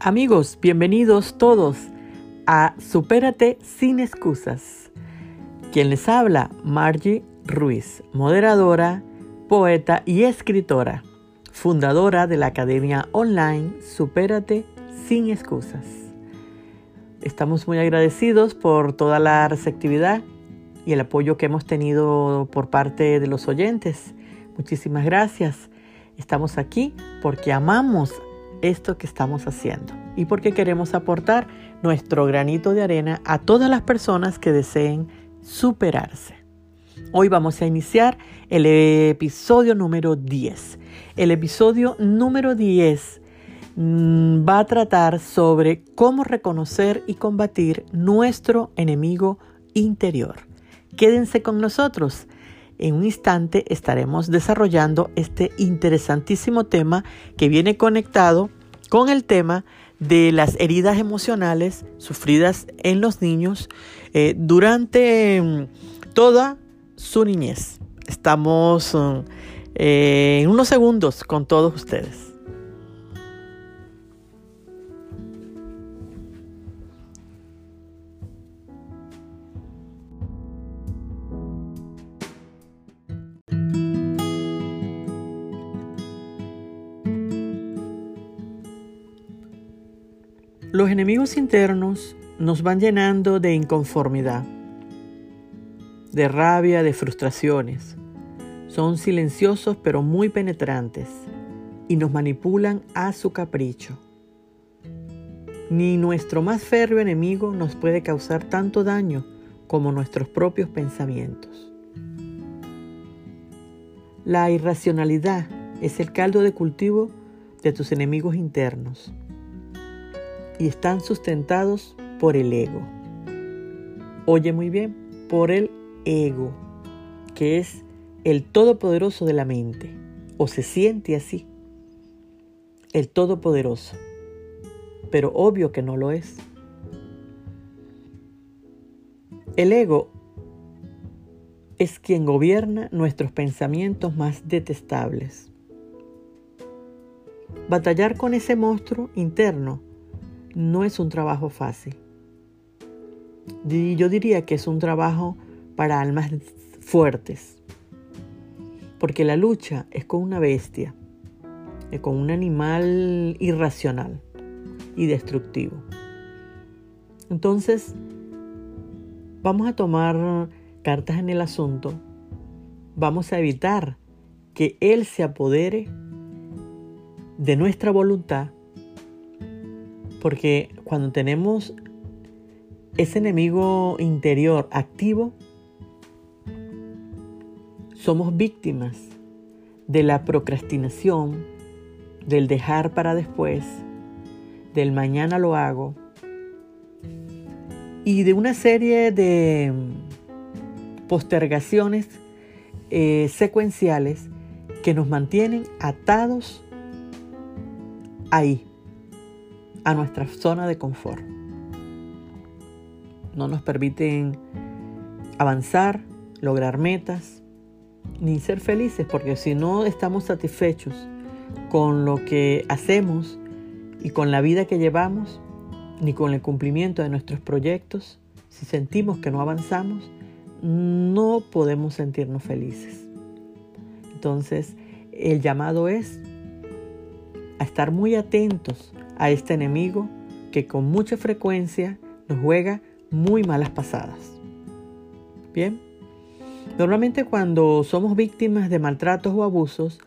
Amigos, bienvenidos todos a Supérate sin excusas. Quien les habla, Margie Ruiz, moderadora, poeta y escritora, fundadora de la Academia Online Supérate sin excusas. Estamos muy agradecidos por toda la receptividad y el apoyo que hemos tenido por parte de los oyentes. Muchísimas gracias. Estamos aquí porque amamos esto que estamos haciendo y porque queremos aportar nuestro granito de arena a todas las personas que deseen superarse. Hoy vamos a iniciar el episodio número 10. El episodio número 10 mm, va a tratar sobre cómo reconocer y combatir nuestro enemigo interior. Quédense con nosotros. En un instante estaremos desarrollando este interesantísimo tema que viene conectado con el tema de las heridas emocionales sufridas en los niños eh, durante mm, toda su niñez. Estamos mm, eh, en unos segundos con todos ustedes. Los enemigos internos nos van llenando de inconformidad, de rabia, de frustraciones. Son silenciosos pero muy penetrantes y nos manipulan a su capricho. Ni nuestro más férreo enemigo nos puede causar tanto daño como nuestros propios pensamientos. La irracionalidad es el caldo de cultivo de tus enemigos internos y están sustentados por el ego. Oye muy bien, por el ego, que es el todopoderoso de la mente, o se siente así, el todopoderoso, pero obvio que no lo es. El ego es quien gobierna nuestros pensamientos más detestables. Batallar con ese monstruo interno no es un trabajo fácil. Yo diría que es un trabajo para almas fuertes, porque la lucha es con una bestia, es con un animal irracional y destructivo. Entonces, vamos a tomar cartas en el asunto, vamos a evitar que Él se apodere de nuestra voluntad porque cuando tenemos ese enemigo interior activo, somos víctimas de la procrastinación, del dejar para después, del mañana lo hago y de una serie de postergaciones eh, secuenciales que nos mantienen atados ahí, a nuestra zona de confort. No nos permiten avanzar, lograr metas, ni ser felices, porque si no estamos satisfechos con lo que hacemos y con la vida que llevamos, ni con el cumplimiento de nuestros proyectos, si sentimos que no avanzamos, no podemos sentirnos felices. Entonces, el llamado es a estar muy atentos a este enemigo que con mucha frecuencia nos juega muy malas pasadas. Bien, normalmente cuando somos víctimas de maltratos o abusos,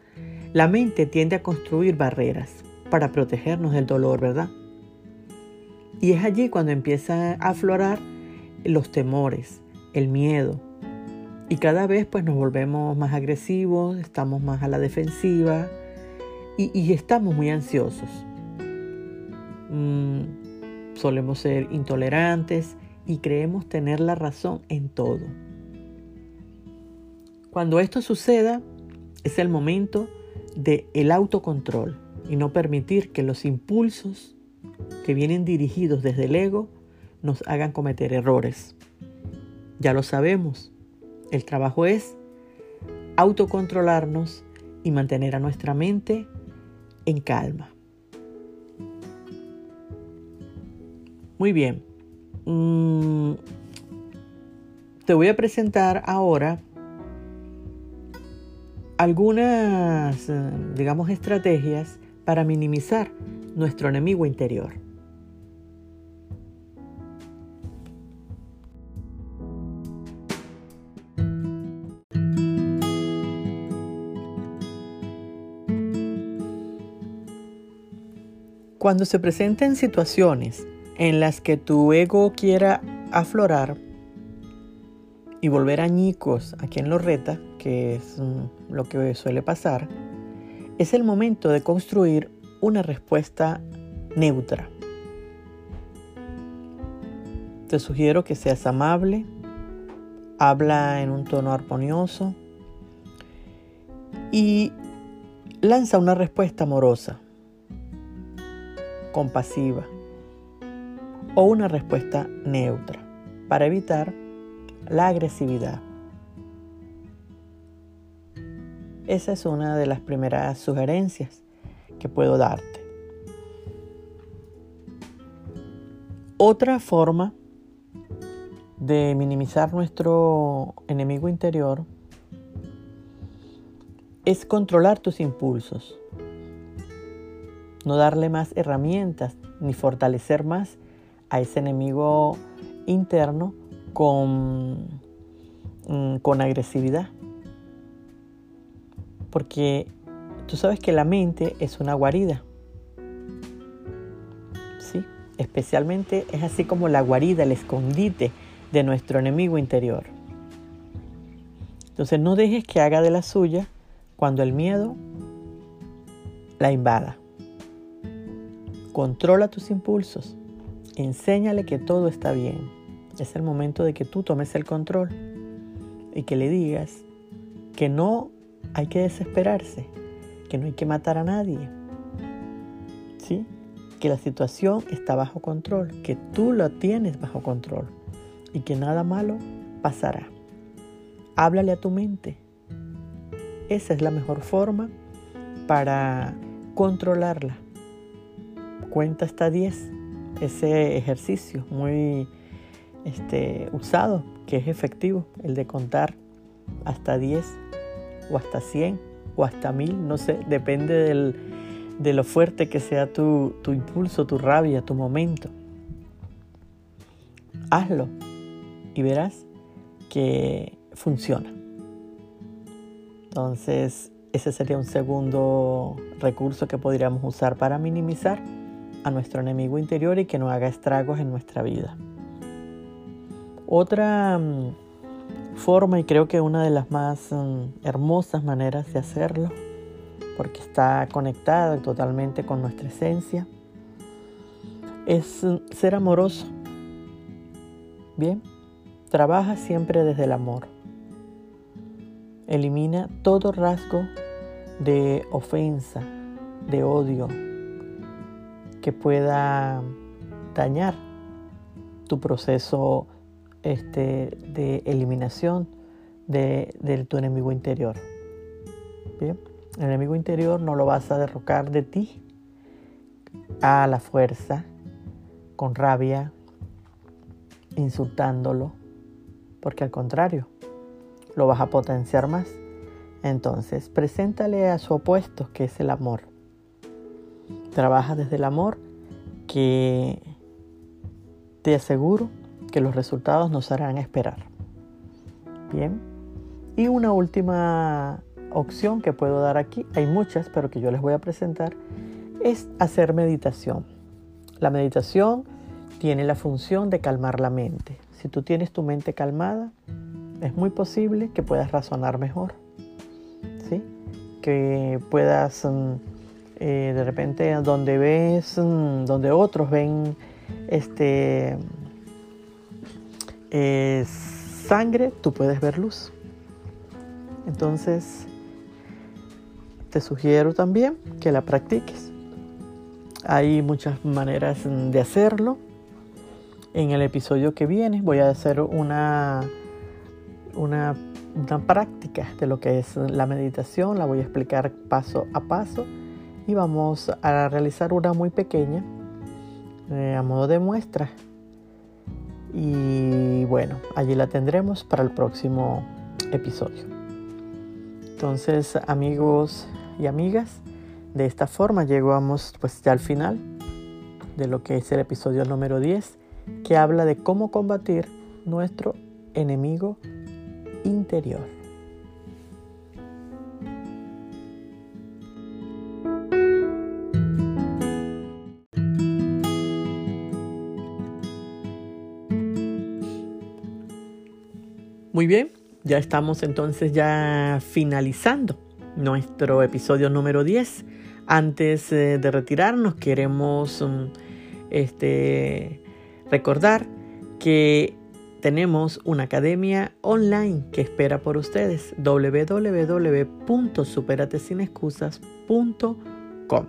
la mente tiende a construir barreras para protegernos del dolor, ¿verdad? Y es allí cuando empieza a aflorar los temores, el miedo. Y cada vez pues nos volvemos más agresivos, estamos más a la defensiva y, y estamos muy ansiosos. Mm, solemos ser intolerantes y creemos tener la razón en todo. Cuando esto suceda, es el momento del el autocontrol y no permitir que los impulsos que vienen dirigidos desde el ego nos hagan cometer errores. Ya lo sabemos. El trabajo es autocontrolarnos y mantener a nuestra mente en calma. Muy bien. Mm, te voy a presentar ahora algunas, eh, digamos, estrategias para minimizar nuestro enemigo interior. Cuando se presenten situaciones en las que tu ego quiera aflorar y volver añicos a quien lo reta, que es mm, lo que suele pasar, es el momento de construir una respuesta neutra. Te sugiero que seas amable, habla en un tono armonioso y lanza una respuesta amorosa compasiva o una respuesta neutra para evitar la agresividad. Esa es una de las primeras sugerencias que puedo darte. Otra forma de minimizar nuestro enemigo interior es controlar tus impulsos no darle más herramientas ni fortalecer más a ese enemigo interno con, mm, con agresividad. Porque tú sabes que la mente es una guarida. ¿Sí? Especialmente es así como la guarida, el escondite de nuestro enemigo interior. Entonces no dejes que haga de la suya cuando el miedo la invada. Controla tus impulsos. Enséñale que todo está bien. Es el momento de que tú tomes el control y que le digas que no hay que desesperarse, que no hay que matar a nadie. ¿Sí? Que la situación está bajo control, que tú lo tienes bajo control y que nada malo pasará. Háblale a tu mente. Esa es la mejor forma para controlarla cuenta hasta 10. Ese ejercicio muy este, usado, que es efectivo, el de contar hasta 10 o hasta 100 o hasta 1000, no sé, depende del, de lo fuerte que sea tu, tu impulso, tu rabia, tu momento. Hazlo y verás que funciona. Entonces, ese sería un segundo recurso que podríamos usar para minimizar a nuestro enemigo interior y que no haga estragos en nuestra vida. Otra mm, forma, y creo que una de las más mm, hermosas maneras de hacerlo, porque está conectada totalmente con nuestra esencia, es mm, ser amoroso. Bien, trabaja siempre desde el amor. Elimina todo rasgo de ofensa, de odio, que pueda dañar tu proceso este, de eliminación de, tu enemigo interior. Bien, el enemigo interior no lo vas a derrocar de ti a la fuerza, con rabia, insultándolo, porque al contrario, lo vas a potenciar más. Entonces, preséntale a su opuesto, que es el amor. Trabaja desde el amor que te aseguro que los resultados nos harán esperar. Bien. Y una última opción que puedo dar aquí, hay muchas, pero que yo les voy a presentar, es hacer meditación. La meditación tiene la función de calmar la mente. Si tú tienes tu mente calmada, es muy posible que puedas razonar mejor. ¿sí? Que puedas mm, eh, de repente donde ves, mm, donde otros ven este, eh, sangre, tú puedes ver luz. Entonces, te sugiero también que la practiques. Hay muchas maneras de hacerlo. En el episodio que viene voy a hacer una, una, una práctica de lo que es la meditación. La voy a explicar paso a paso y vamos a realizar una muy pequeña eh, a modo de muestra Y bueno, allí la tendremos para el próximo episodio. Entonces, amigos y amigas, de esta forma llegamos pues ya al final de lo que es el episodio número 10, que habla de cómo combatir nuestro enemigo interior. Muy bien, ya estamos entonces ya finalizando nuestro episodio número 10. Antes eh, de retirarnos queremos mm, este, recordar que tenemos una academia online que espera por ustedes www.superatesinescusas.com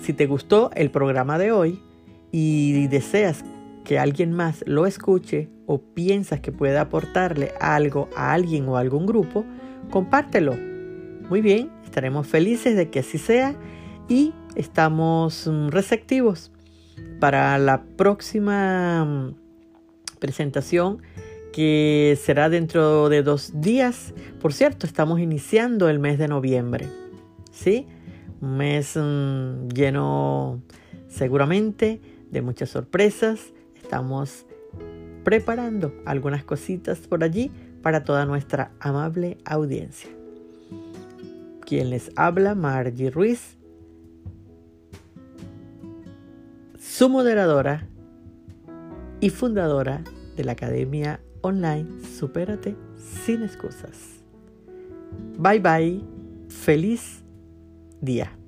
Si te gustó el programa de hoy y deseas que alguien más lo escuche o piensas que puede aportarle algo a alguien o a algún grupo, compártelo. Muy bien, estaremos felices de que así sea y estamos mm, receptivos para la próxima mm, presentación que será dentro de dos días. Por cierto, estamos iniciando el mes de noviembre. ¿Sí? Un mes mm, lleno seguramente de muchas sorpresas Estamos preparando algunas cositas por allí para toda nuestra amable audiencia. Quien les habla, Margie Ruiz, su moderadora y fundadora de la Academia Online Supérate sin excusas. Bye bye, feliz día.